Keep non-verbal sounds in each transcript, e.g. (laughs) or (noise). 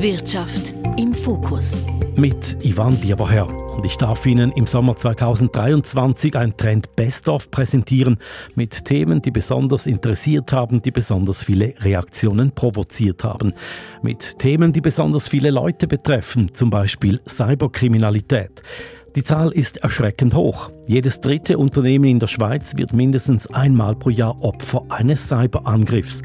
Wirtschaft im Fokus. Mit Ivan Bierbacher. Und ich darf Ihnen im Sommer 2023 ein Trend Best-of präsentieren mit Themen, die besonders interessiert haben, die besonders viele Reaktionen provoziert haben. Mit Themen, die besonders viele Leute betreffen, zum Beispiel Cyberkriminalität. Die Zahl ist erschreckend hoch. Jedes dritte Unternehmen in der Schweiz wird mindestens einmal pro Jahr Opfer eines Cyberangriffs.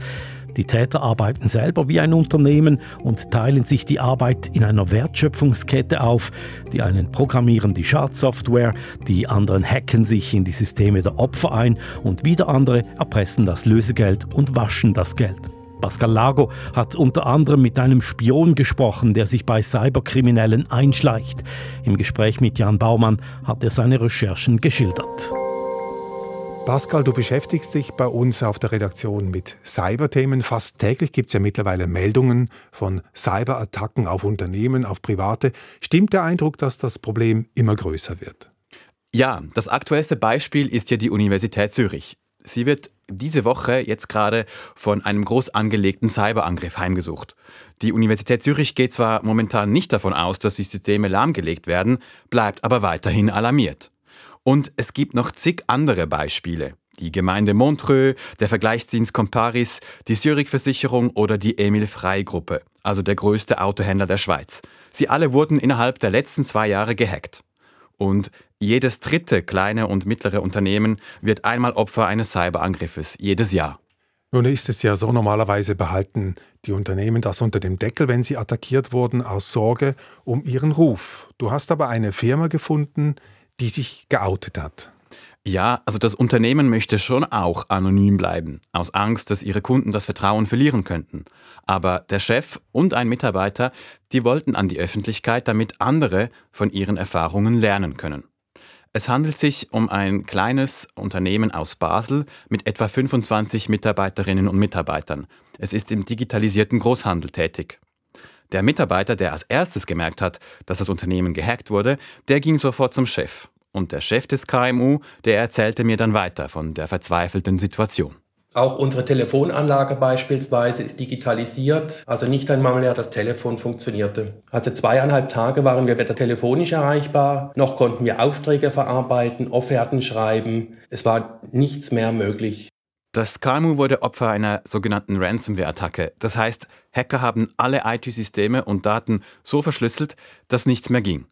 Die Täter arbeiten selber wie ein Unternehmen und teilen sich die Arbeit in einer Wertschöpfungskette auf. Die einen programmieren die Schadsoftware, die anderen hacken sich in die Systeme der Opfer ein und wieder andere erpressen das Lösegeld und waschen das Geld. Pascal Lago hat unter anderem mit einem Spion gesprochen, der sich bei Cyberkriminellen einschleicht. Im Gespräch mit Jan Baumann hat er seine Recherchen geschildert. Pascal, du beschäftigst dich bei uns auf der Redaktion mit Cyberthemen. Fast täglich gibt es ja mittlerweile Meldungen von Cyberattacken auf Unternehmen, auf Private. Stimmt der Eindruck, dass das Problem immer größer wird? Ja, das aktuellste Beispiel ist ja die Universität Zürich. Sie wird diese Woche jetzt gerade von einem groß angelegten Cyberangriff heimgesucht. Die Universität Zürich geht zwar momentan nicht davon aus, dass die Systeme lahmgelegt werden, bleibt aber weiterhin alarmiert. Und es gibt noch zig andere Beispiele. Die Gemeinde Montreux, der Vergleichsdienst Comparis, die Zürich-Versicherung oder die Emil Frey-Gruppe, also der größte Autohändler der Schweiz. Sie alle wurden innerhalb der letzten zwei Jahre gehackt. Und jedes dritte kleine und mittlere Unternehmen wird einmal Opfer eines Cyberangriffes, jedes Jahr. Nun ist es ja so, normalerweise behalten die Unternehmen das unter dem Deckel, wenn sie attackiert wurden, aus Sorge um ihren Ruf. Du hast aber eine Firma gefunden, die sich geoutet hat. Ja, also das Unternehmen möchte schon auch anonym bleiben, aus Angst, dass ihre Kunden das Vertrauen verlieren könnten. Aber der Chef und ein Mitarbeiter, die wollten an die Öffentlichkeit, damit andere von ihren Erfahrungen lernen können. Es handelt sich um ein kleines Unternehmen aus Basel mit etwa 25 Mitarbeiterinnen und Mitarbeitern. Es ist im digitalisierten Großhandel tätig. Der Mitarbeiter, der als erstes gemerkt hat, dass das Unternehmen gehackt wurde, der ging sofort zum Chef. Und der Chef des KMU, der erzählte mir dann weiter von der verzweifelten Situation. Auch unsere Telefonanlage beispielsweise ist digitalisiert, also nicht einmal mehr das Telefon funktionierte. Also zweieinhalb Tage waren wir weder telefonisch erreichbar, noch konnten wir Aufträge verarbeiten, Offerten schreiben. Es war nichts mehr möglich. Das KMU wurde Opfer einer sogenannten Ransomware-Attacke. Das heißt, Hacker haben alle IT-Systeme und Daten so verschlüsselt, dass nichts mehr ging.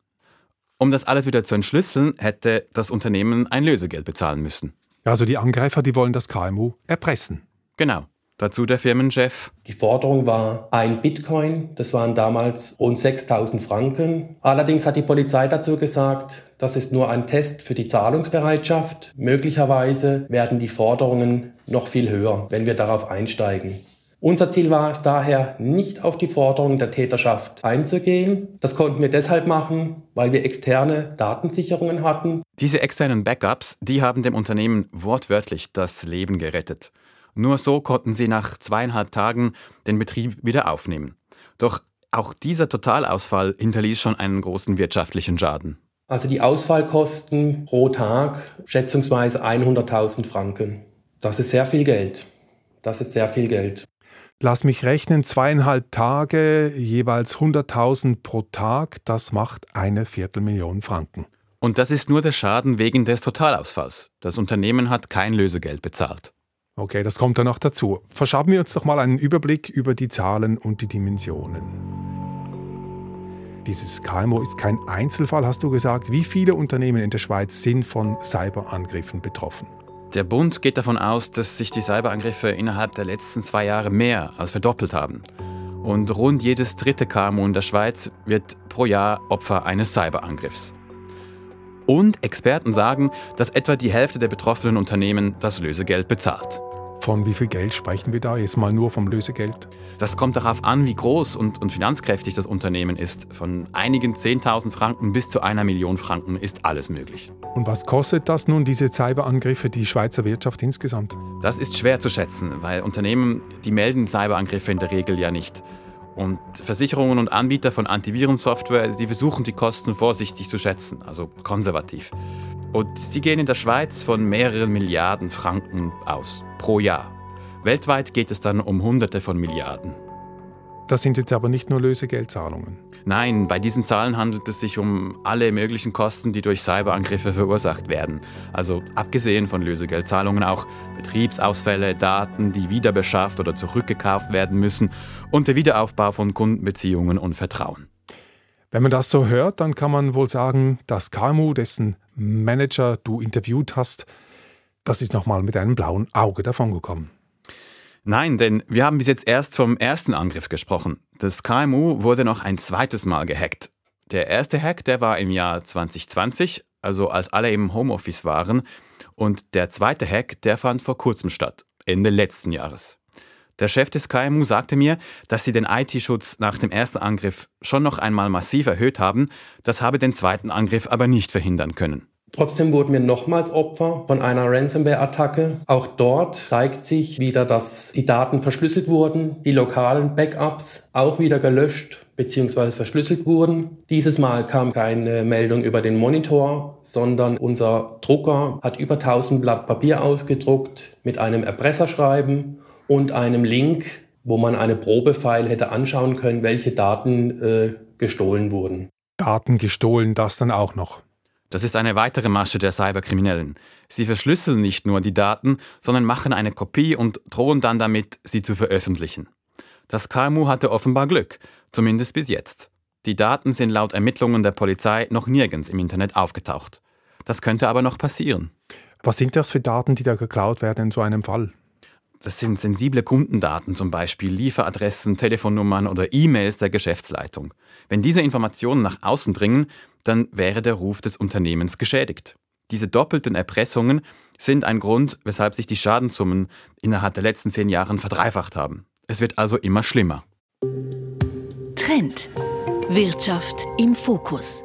Um das alles wieder zu entschlüsseln, hätte das Unternehmen ein Lösegeld bezahlen müssen. Also die Angreifer, die wollen das KMU erpressen. Genau. Dazu der Firmenchef. Die Forderung war ein Bitcoin, das waren damals rund 6000 Franken. Allerdings hat die Polizei dazu gesagt, das ist nur ein Test für die Zahlungsbereitschaft. Möglicherweise werden die Forderungen noch viel höher, wenn wir darauf einsteigen. Unser Ziel war es daher, nicht auf die Forderungen der Täterschaft einzugehen. Das konnten wir deshalb machen, weil wir externe Datensicherungen hatten. Diese externen Backups, die haben dem Unternehmen wortwörtlich das Leben gerettet. Nur so konnten sie nach zweieinhalb Tagen den Betrieb wieder aufnehmen. Doch auch dieser Totalausfall hinterließ schon einen großen wirtschaftlichen Schaden. Also die Ausfallkosten pro Tag schätzungsweise 100.000 Franken. Das ist sehr viel Geld. Das ist sehr viel Geld. Lass mich rechnen, zweieinhalb Tage, jeweils 100.000 pro Tag, das macht eine Viertelmillion Franken. Und das ist nur der Schaden wegen des Totalausfalls. Das Unternehmen hat kein Lösegeld bezahlt. Okay, das kommt dann noch dazu. Verschaffen wir uns doch mal einen Überblick über die Zahlen und die Dimensionen. Dieses KMO ist kein Einzelfall, hast du gesagt. Wie viele Unternehmen in der Schweiz sind von Cyberangriffen betroffen? Der Bund geht davon aus, dass sich die Cyberangriffe innerhalb der letzten zwei Jahre mehr als verdoppelt haben. Und rund jedes dritte KMU in der Schweiz wird pro Jahr Opfer eines Cyberangriffs. Und Experten sagen, dass etwa die Hälfte der betroffenen Unternehmen das Lösegeld bezahlt. Von wie viel Geld sprechen wir da? Jetzt mal nur vom Lösegeld. Das kommt darauf an, wie groß und, und finanzkräftig das Unternehmen ist. Von einigen 10.000 Franken bis zu einer Million Franken ist alles möglich. Und was kostet das nun, diese Cyberangriffe, die Schweizer Wirtschaft insgesamt? Das ist schwer zu schätzen, weil Unternehmen, die melden Cyberangriffe in der Regel ja nicht. Und Versicherungen und Anbieter von Antivirensoftware, die versuchen die Kosten vorsichtig zu schätzen, also konservativ. Und sie gehen in der Schweiz von mehreren Milliarden Franken aus pro Jahr. Weltweit geht es dann um Hunderte von Milliarden. Das sind jetzt aber nicht nur Lösegeldzahlungen. Nein, bei diesen Zahlen handelt es sich um alle möglichen Kosten, die durch Cyberangriffe verursacht werden. Also abgesehen von Lösegeldzahlungen auch Betriebsausfälle, Daten, die wieder beschafft oder zurückgekauft werden müssen und der Wiederaufbau von Kundenbeziehungen und Vertrauen. Wenn man das so hört, dann kann man wohl sagen, das KMU, dessen Manager du interviewt hast, das ist nochmal mit einem blauen Auge davongekommen. Nein, denn wir haben bis jetzt erst vom ersten Angriff gesprochen. Das KMU wurde noch ein zweites Mal gehackt. Der erste Hack, der war im Jahr 2020, also als alle im Homeoffice waren. Und der zweite Hack, der fand vor kurzem statt, Ende letzten Jahres. Der Chef des KMU sagte mir, dass sie den IT-Schutz nach dem ersten Angriff schon noch einmal massiv erhöht haben, das habe den zweiten Angriff aber nicht verhindern können. Trotzdem wurden wir nochmals Opfer von einer Ransomware-Attacke. Auch dort zeigt sich wieder, dass die Daten verschlüsselt wurden, die lokalen Backups auch wieder gelöscht bzw. verschlüsselt wurden. Dieses Mal kam keine Meldung über den Monitor, sondern unser Drucker hat über 1000 Blatt Papier ausgedruckt mit einem Erpresserschreiben und einem Link, wo man eine Probefile hätte anschauen können, welche Daten äh, gestohlen wurden. Daten gestohlen, das dann auch noch. Das ist eine weitere Masche der Cyberkriminellen. Sie verschlüsseln nicht nur die Daten, sondern machen eine Kopie und drohen dann damit, sie zu veröffentlichen. Das KMU hatte offenbar Glück, zumindest bis jetzt. Die Daten sind laut Ermittlungen der Polizei noch nirgends im Internet aufgetaucht. Das könnte aber noch passieren. Was sind das für Daten, die da geklaut werden in so einem Fall? Das sind sensible Kundendaten, zum Beispiel Lieferadressen, Telefonnummern oder E-Mails der Geschäftsleitung. Wenn diese Informationen nach außen dringen, dann wäre der Ruf des Unternehmens geschädigt. Diese doppelten Erpressungen sind ein Grund, weshalb sich die Schadenssummen innerhalb der letzten zehn Jahre verdreifacht haben. Es wird also immer schlimmer. Trend. Wirtschaft im Fokus.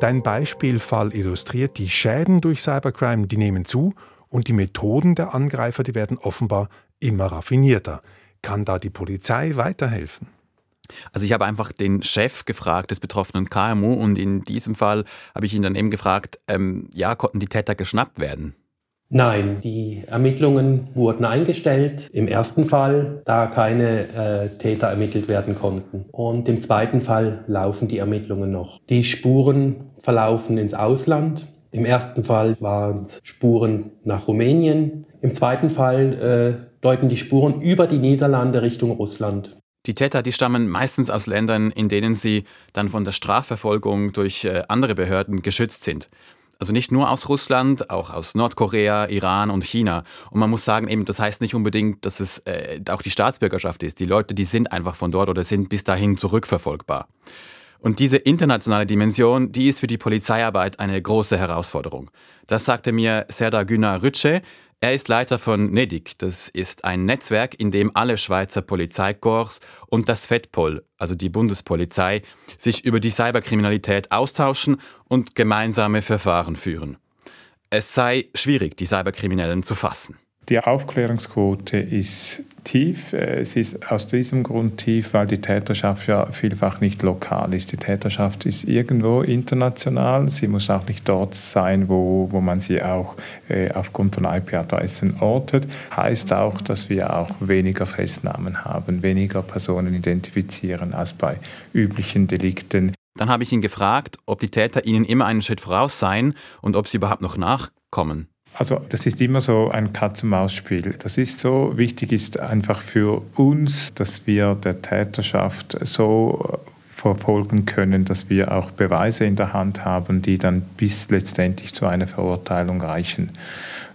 Dein Beispielfall illustriert, die Schäden durch Cybercrime, die nehmen zu und die Methoden der Angreifer, die werden offenbar immer raffinierter. Kann da die Polizei weiterhelfen? Also ich habe einfach den Chef gefragt des betroffenen KMU und in diesem Fall habe ich ihn dann eben gefragt, ähm, ja, konnten die Täter geschnappt werden? Nein, die Ermittlungen wurden eingestellt. Im ersten Fall, da keine äh, Täter ermittelt werden konnten. Und im zweiten Fall laufen die Ermittlungen noch. Die Spuren verlaufen ins Ausland. Im ersten Fall waren es Spuren nach Rumänien. Im zweiten Fall äh, deuten die Spuren über die Niederlande Richtung Russland. Die Täter, die stammen meistens aus Ländern, in denen sie dann von der Strafverfolgung durch äh, andere Behörden geschützt sind. Also nicht nur aus Russland, auch aus Nordkorea, Iran und China. Und man muss sagen, eben, das heißt nicht unbedingt, dass es äh, auch die Staatsbürgerschaft ist. Die Leute, die sind einfach von dort oder sind bis dahin zurückverfolgbar. Und diese internationale Dimension, die ist für die Polizeiarbeit eine große Herausforderung. Das sagte mir Serdar Günar Rütsche. Er ist Leiter von NEDIC. Das ist ein Netzwerk, in dem alle Schweizer Polizeikorps und das FEDPOL, also die Bundespolizei, sich über die Cyberkriminalität austauschen und gemeinsame Verfahren führen. Es sei schwierig, die Cyberkriminellen zu fassen. Die Aufklärungsquote ist tief. Es ist aus diesem Grund tief, weil die Täterschaft ja vielfach nicht lokal ist. Die Täterschaft ist irgendwo international. Sie muss auch nicht dort sein, wo, wo man sie auch äh, aufgrund von IP-Adressen ortet. Heißt auch, dass wir auch weniger Festnahmen haben, weniger Personen identifizieren als bei üblichen Delikten. Dann habe ich ihn gefragt, ob die Täter ihnen immer einen Schritt voraus seien und ob sie überhaupt noch nachkommen. Also das ist immer so ein Katz-und-Maus-Spiel. Das ist so, wichtig ist einfach für uns, dass wir der Täterschaft so verfolgen können, dass wir auch Beweise in der Hand haben, die dann bis letztendlich zu einer Verurteilung reichen.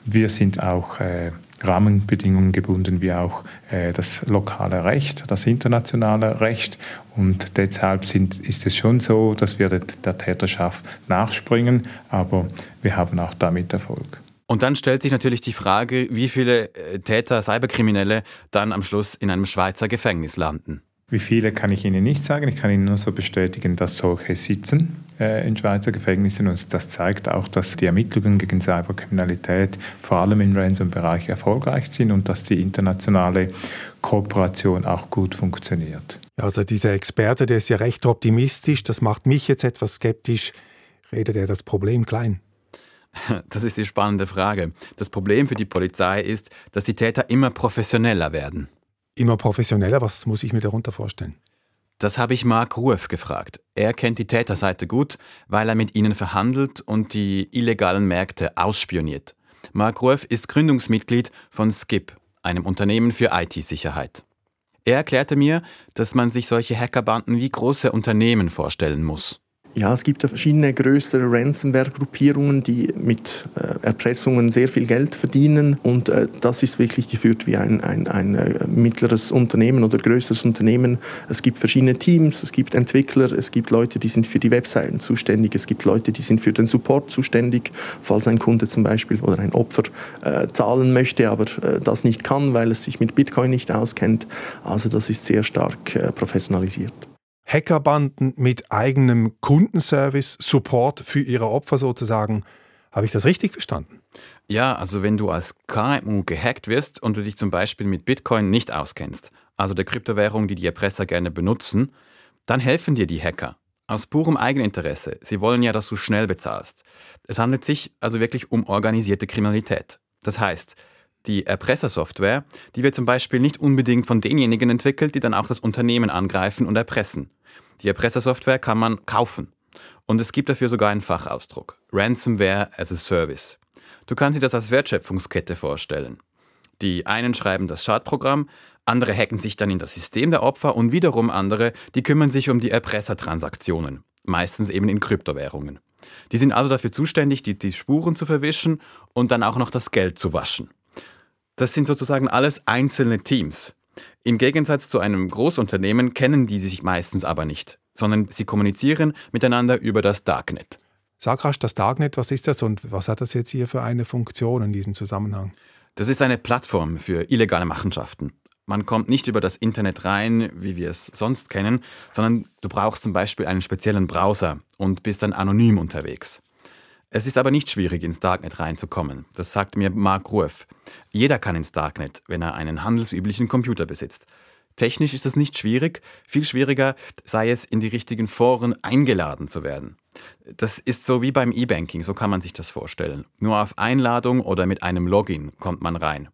Wir sind auch äh, Rahmenbedingungen gebunden, wie auch äh, das lokale Recht, das internationale Recht. Und deshalb sind, ist es schon so, dass wir der, der Täterschaft nachspringen, aber wir haben auch damit Erfolg. Und dann stellt sich natürlich die Frage, wie viele äh, Täter, Cyberkriminelle dann am Schluss in einem Schweizer Gefängnis landen. Wie viele kann ich Ihnen nicht sagen. Ich kann Ihnen nur so bestätigen, dass solche sitzen äh, in Schweizer Gefängnissen. Und das zeigt auch, dass die Ermittlungen gegen Cyberkriminalität vor allem im Ransom-Bereich erfolgreich sind und dass die internationale Kooperation auch gut funktioniert. Also dieser Experte, der ist ja recht optimistisch. Das macht mich jetzt etwas skeptisch. Redet er das Problem klein? (laughs) Das ist die spannende Frage. Das Problem für die Polizei ist, dass die Täter immer professioneller werden. Immer professioneller? Was muss ich mir darunter vorstellen? Das habe ich Mark Rueff gefragt. Er kennt die Täterseite gut, weil er mit ihnen verhandelt und die illegalen Märkte ausspioniert. Mark Rueff ist Gründungsmitglied von Skip, einem Unternehmen für IT-Sicherheit. Er erklärte mir, dass man sich solche Hackerbanden wie große Unternehmen vorstellen muss. Ja, es gibt verschiedene größere Ransomware-Gruppierungen, die mit äh, Erpressungen sehr viel Geld verdienen. Und äh, das ist wirklich geführt wie ein, ein, ein äh, mittleres Unternehmen oder größeres Unternehmen. Es gibt verschiedene Teams, es gibt Entwickler, es gibt Leute, die sind für die Webseiten zuständig, es gibt Leute, die sind für den Support zuständig, falls ein Kunde zum Beispiel oder ein Opfer äh, zahlen möchte, aber äh, das nicht kann, weil es sich mit Bitcoin nicht auskennt. Also das ist sehr stark äh, professionalisiert. Hackerbanden mit eigenem Kundenservice, Support für ihre Opfer sozusagen. Habe ich das richtig verstanden? Ja, also wenn du als KMU gehackt wirst und du dich zum Beispiel mit Bitcoin nicht auskennst, also der Kryptowährung, die die Erpresser gerne benutzen, dann helfen dir die Hacker. Aus purem Eigeninteresse. Sie wollen ja, dass du schnell bezahlst. Es handelt sich also wirklich um organisierte Kriminalität. Das heißt, die Erpressersoftware, die wird zum Beispiel nicht unbedingt von denjenigen entwickelt, die dann auch das Unternehmen angreifen und erpressen. Die Erpressersoftware kann man kaufen. Und es gibt dafür sogar einen Fachausdruck. Ransomware as a Service. Du kannst dir das als Wertschöpfungskette vorstellen. Die einen schreiben das Schadprogramm, andere hacken sich dann in das System der Opfer und wiederum andere, die kümmern sich um die Erpressertransaktionen, meistens eben in Kryptowährungen. Die sind also dafür zuständig, die, die Spuren zu verwischen und dann auch noch das Geld zu waschen. Das sind sozusagen alles einzelne Teams. Im Gegensatz zu einem Großunternehmen kennen die sich meistens aber nicht, sondern sie kommunizieren miteinander über das Darknet. Sag rasch, das Darknet, was ist das und was hat das jetzt hier für eine Funktion in diesem Zusammenhang? Das ist eine Plattform für illegale Machenschaften. Man kommt nicht über das Internet rein, wie wir es sonst kennen, sondern du brauchst zum Beispiel einen speziellen Browser und bist dann anonym unterwegs. Es ist aber nicht schwierig, ins Darknet reinzukommen. Das sagt mir Mark Rueff. Jeder kann ins Darknet, wenn er einen handelsüblichen Computer besitzt. Technisch ist es nicht schwierig, viel schwieriger sei es, in die richtigen Foren eingeladen zu werden. Das ist so wie beim E-Banking, so kann man sich das vorstellen. Nur auf Einladung oder mit einem Login kommt man rein.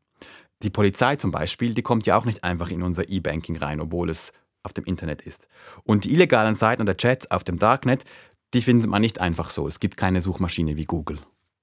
Die Polizei zum Beispiel, die kommt ja auch nicht einfach in unser E-Banking rein, obwohl es auf dem Internet ist. Und die illegalen Seiten oder Chats auf dem Darknet, die findet man nicht einfach so. Es gibt keine Suchmaschine wie Google.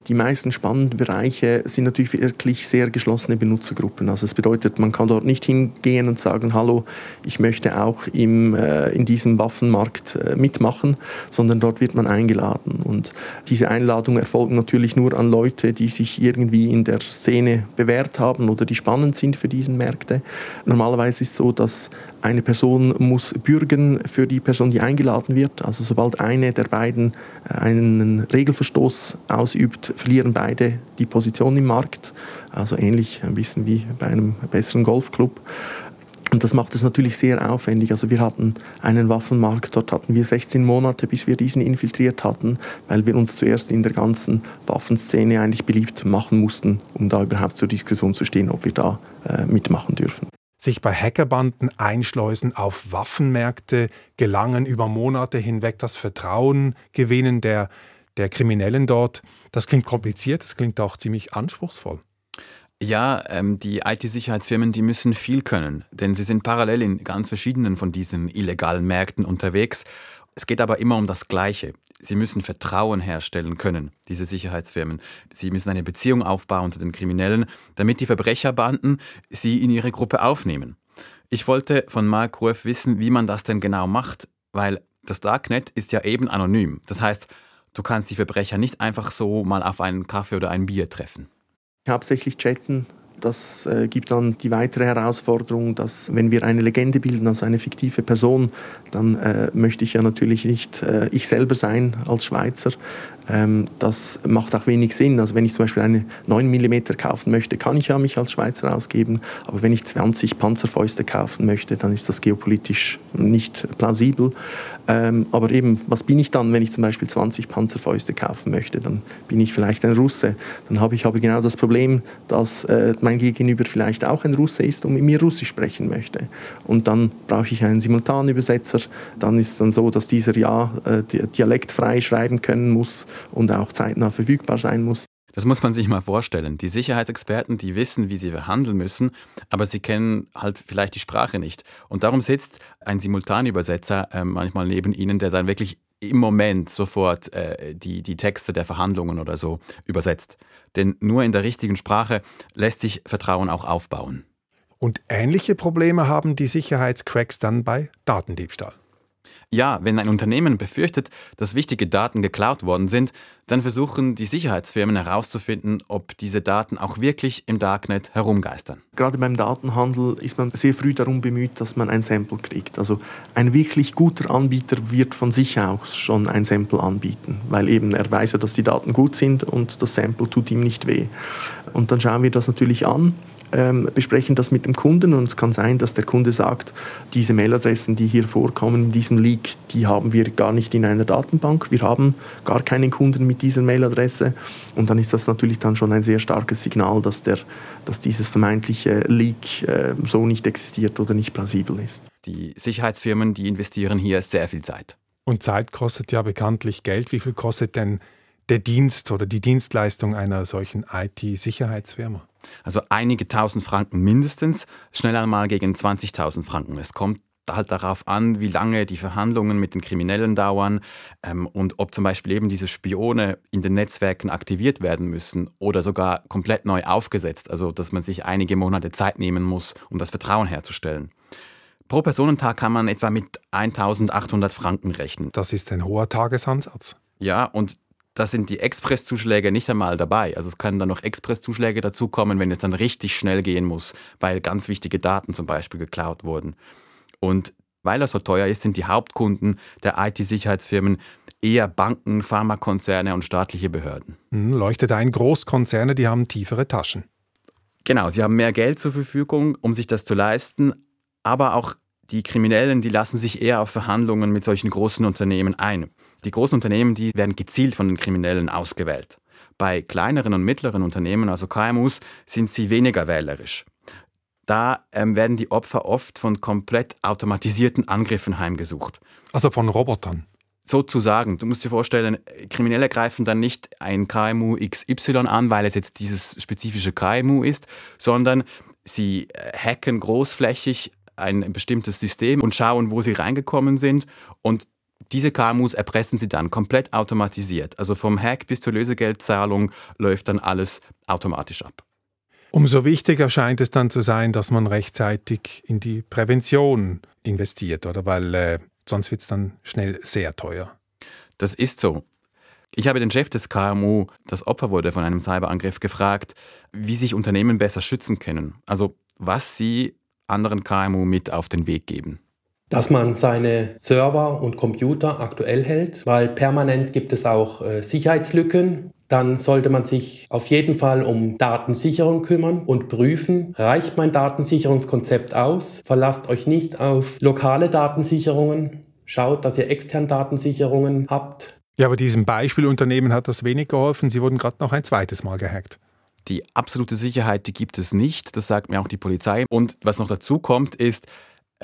Die meisten spannenden Bereiche sind natürlich wirklich sehr geschlossene Benutzergruppen. Also es bedeutet, man kann dort nicht hingehen und sagen, hallo, ich möchte auch im, äh, in diesem Waffenmarkt äh, mitmachen, sondern dort wird man eingeladen. Und diese Einladungen erfolgen natürlich nur an Leute, die sich irgendwie in der Szene bewährt haben oder die spannend sind für diese Märkte. Normalerweise ist es so, dass eine Person muss bürgen für die Person, die eingeladen wird. Also sobald eine der beiden äh, einen Regelverstoß ausübt, verlieren beide die Position im Markt. Also ähnlich ein bisschen wie bei einem besseren Golfclub. Und das macht es natürlich sehr aufwendig. Also wir hatten einen Waffenmarkt, dort hatten wir 16 Monate, bis wir diesen infiltriert hatten, weil wir uns zuerst in der ganzen Waffenszene eigentlich beliebt machen mussten, um da überhaupt zur Diskussion zu stehen, ob wir da äh, mitmachen dürfen sich bei Hackerbanden einschleusen auf Waffenmärkte, gelangen über Monate hinweg das Vertrauen gewinnen der, der Kriminellen dort. Das klingt kompliziert, das klingt auch ziemlich anspruchsvoll. Ja, ähm, die IT-Sicherheitsfirmen, die müssen viel können, denn sie sind parallel in ganz verschiedenen von diesen illegalen Märkten unterwegs es geht aber immer um das Gleiche. Sie müssen Vertrauen herstellen können, diese Sicherheitsfirmen. Sie müssen eine Beziehung aufbauen zu den Kriminellen, damit die Verbrecherbanden sie in ihre Gruppe aufnehmen. Ich wollte von Mark Rueff wissen, wie man das denn genau macht, weil das Darknet ist ja eben anonym. Das heißt, du kannst die Verbrecher nicht einfach so mal auf einen Kaffee oder ein Bier treffen. Hauptsächlich chatten das äh, gibt dann die weitere Herausforderung, dass wenn wir eine Legende bilden, also eine fiktive Person, dann äh, möchte ich ja natürlich nicht äh, ich selber sein als Schweizer. Ähm, das macht auch wenig Sinn. Also wenn ich zum Beispiel eine 9 mm kaufen möchte, kann ich ja mich als Schweizer ausgeben. Aber wenn ich 20 Panzerfäuste kaufen möchte, dann ist das geopolitisch nicht plausibel. Ähm, aber eben, was bin ich dann, wenn ich zum Beispiel 20 Panzerfäuste kaufen möchte? Dann bin ich vielleicht ein Russe. Dann habe ich aber genau das Problem, dass äh, mein Gegenüber vielleicht auch ein Russe ist und mit mir Russisch sprechen möchte. Und dann brauche ich einen Simultanübersetzer. Dann ist es dann so, dass dieser ja äh, dialektfrei schreiben können muss und auch zeitnah verfügbar sein muss. Das muss man sich mal vorstellen. Die Sicherheitsexperten, die wissen, wie sie verhandeln müssen, aber sie kennen halt vielleicht die Sprache nicht. Und darum sitzt ein Simultanübersetzer äh, manchmal neben ihnen, der dann wirklich im Moment sofort äh, die, die Texte der Verhandlungen oder so übersetzt. Denn nur in der richtigen Sprache lässt sich Vertrauen auch aufbauen. Und ähnliche Probleme haben die Sicherheitscracks dann bei Datendiebstahl. Ja, wenn ein Unternehmen befürchtet, dass wichtige Daten geklaut worden sind, dann versuchen die Sicherheitsfirmen herauszufinden, ob diese Daten auch wirklich im Darknet herumgeistern. Gerade beim Datenhandel ist man sehr früh darum bemüht, dass man ein Sample kriegt. Also ein wirklich guter Anbieter wird von sich aus schon ein Sample anbieten, weil eben er weiß ja, dass die Daten gut sind und das Sample tut ihm nicht weh. Und dann schauen wir das natürlich an ähm, besprechen das mit dem Kunden und es kann sein, dass der Kunde sagt, diese Mailadressen, die hier vorkommen in diesem Leak, die haben wir gar nicht in einer Datenbank. Wir haben gar keinen Kunden mit dieser Mailadresse und dann ist das natürlich dann schon ein sehr starkes Signal, dass, der, dass dieses vermeintliche Leak äh, so nicht existiert oder nicht plausibel ist. Die Sicherheitsfirmen, die investieren hier sehr viel Zeit. Und Zeit kostet ja bekanntlich Geld. Wie viel kostet denn der Dienst oder die Dienstleistung einer solchen IT-Sicherheitsfirma? Also einige tausend Franken mindestens, schnell einmal gegen 20.000 Franken. Es kommt halt darauf an, wie lange die Verhandlungen mit den Kriminellen dauern ähm, und ob zum Beispiel eben diese Spione in den Netzwerken aktiviert werden müssen oder sogar komplett neu aufgesetzt, also dass man sich einige Monate Zeit nehmen muss, um das Vertrauen herzustellen. Pro Personentag kann man etwa mit 1800 Franken rechnen. Das ist ein hoher Tagesansatz. Ja, und da sind die Expresszuschläge nicht einmal dabei. Also es können dann noch Expresszuschläge dazukommen, wenn es dann richtig schnell gehen muss, weil ganz wichtige Daten zum Beispiel geklaut wurden. Und weil das so teuer ist, sind die Hauptkunden der IT-Sicherheitsfirmen eher Banken, Pharmakonzerne und staatliche Behörden. Hm, leuchtet ein, Großkonzerne, die haben tiefere Taschen. Genau, sie haben mehr Geld zur Verfügung, um sich das zu leisten, aber auch die Kriminellen, die lassen sich eher auf Verhandlungen mit solchen großen Unternehmen ein. Die großen Unternehmen, die werden gezielt von den Kriminellen ausgewählt. Bei kleineren und mittleren Unternehmen, also KMUs, sind sie weniger wählerisch. Da ähm, werden die Opfer oft von komplett automatisierten Angriffen heimgesucht. Also von Robotern? Sozusagen. Du musst dir vorstellen, Kriminelle greifen dann nicht ein KMU XY an, weil es jetzt dieses spezifische KMU ist, sondern sie äh, hacken großflächig ein bestimmtes System und schauen, wo sie reingekommen sind und diese KMUs erpressen sie dann komplett automatisiert. Also vom Hack bis zur Lösegeldzahlung läuft dann alles automatisch ab. Umso wichtiger scheint es dann zu sein, dass man rechtzeitig in die Prävention investiert, oder? Weil äh, sonst wird es dann schnell sehr teuer. Das ist so. Ich habe den Chef des KMU, das Opfer wurde von einem Cyberangriff, gefragt, wie sich Unternehmen besser schützen können. Also was sie anderen KMU mit auf den Weg geben dass man seine Server und Computer aktuell hält, weil permanent gibt es auch äh, Sicherheitslücken. Dann sollte man sich auf jeden Fall um Datensicherung kümmern und prüfen, reicht mein Datensicherungskonzept aus? Verlasst euch nicht auf lokale Datensicherungen. Schaut, dass ihr externe Datensicherungen habt. Ja, aber diesem Beispielunternehmen hat das wenig geholfen. Sie wurden gerade noch ein zweites Mal gehackt. Die absolute Sicherheit, die gibt es nicht. Das sagt mir auch die Polizei. Und was noch dazu kommt, ist,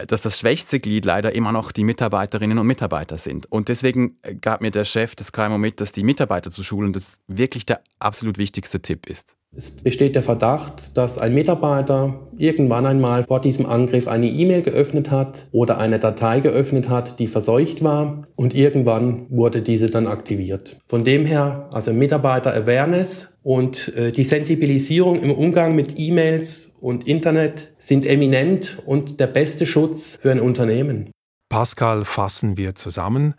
dass das schwächste Glied leider immer noch die Mitarbeiterinnen und Mitarbeiter sind. Und deswegen gab mir der Chef des KMO mit, dass die Mitarbeiter zu schulen das wirklich der absolut wichtigste Tipp ist. Es besteht der Verdacht, dass ein Mitarbeiter irgendwann einmal vor diesem Angriff eine E-Mail geöffnet hat oder eine Datei geöffnet hat, die verseucht war und irgendwann wurde diese dann aktiviert. Von dem her, also Mitarbeiter-Awareness und äh, die Sensibilisierung im Umgang mit E-Mails und Internet sind eminent und der beste Schutz für ein Unternehmen. Pascal, fassen wir zusammen.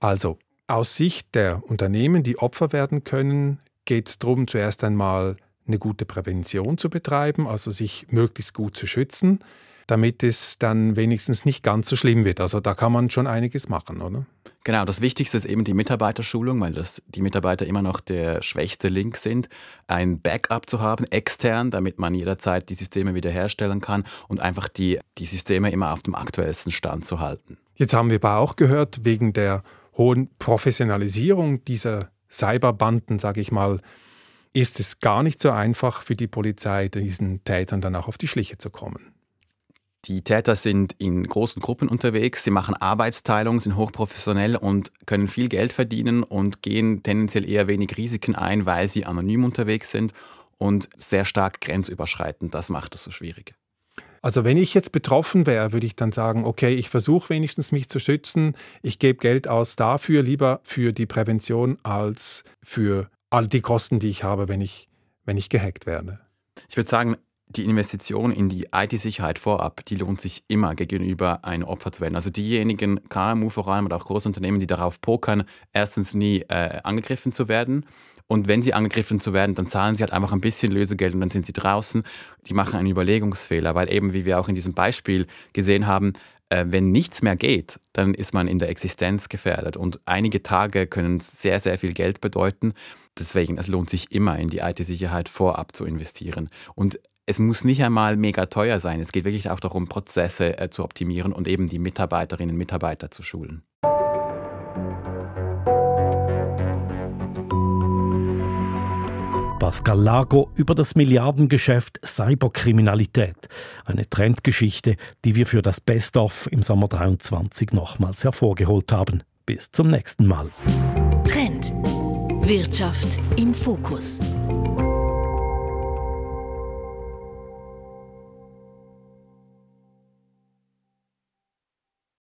Also aus Sicht der Unternehmen, die Opfer werden können, geht es darum, zuerst einmal eine gute Prävention zu betreiben, also sich möglichst gut zu schützen, damit es dann wenigstens nicht ganz so schlimm wird. Also da kann man schon einiges machen, oder? Genau, das Wichtigste ist eben die Mitarbeiterschulung, weil das, die Mitarbeiter immer noch der schwächste Link sind, ein Backup zu haben, extern, damit man jederzeit die Systeme wiederherstellen kann und einfach die, die Systeme immer auf dem aktuellsten Stand zu halten. Jetzt haben wir aber auch gehört, wegen der hohen Professionalisierung dieser Cyberbanden, sage ich mal, ist es gar nicht so einfach für die Polizei, diesen Tätern dann auch auf die Schliche zu kommen. Die Täter sind in großen Gruppen unterwegs, sie machen Arbeitsteilung, sind hochprofessionell und können viel Geld verdienen und gehen tendenziell eher wenig Risiken ein, weil sie anonym unterwegs sind und sehr stark grenzüberschreitend. Das macht es so schwierig. Also wenn ich jetzt betroffen wäre, würde ich dann sagen, okay, ich versuche wenigstens mich zu schützen, ich gebe Geld aus dafür, lieber für die Prävention als für all die Kosten, die ich habe, wenn ich, wenn ich gehackt werde. Ich würde sagen, die Investition in die IT-Sicherheit vorab, die lohnt sich immer gegenüber ein Opfer zu werden. Also diejenigen KMU vor allem oder auch Großunternehmen, die darauf pokern, erstens nie äh, angegriffen zu werden und wenn sie angegriffen zu werden, dann zahlen sie halt einfach ein bisschen Lösegeld und dann sind sie draußen. Die machen einen Überlegungsfehler, weil eben, wie wir auch in diesem Beispiel gesehen haben, äh, wenn nichts mehr geht, dann ist man in der Existenz gefährdet. Und einige Tage können sehr, sehr viel Geld bedeuten. Deswegen, es lohnt sich immer in die IT-Sicherheit vorab zu investieren. Und es muss nicht einmal mega teuer sein. Es geht wirklich auch darum, Prozesse äh, zu optimieren und eben die Mitarbeiterinnen und Mitarbeiter zu schulen. Pascal Lago über das Milliardengeschäft Cyberkriminalität. Eine Trendgeschichte, die wir für das Best-of im Sommer 23 nochmals hervorgeholt haben. Bis zum nächsten Mal. Trend. Wirtschaft im Fokus.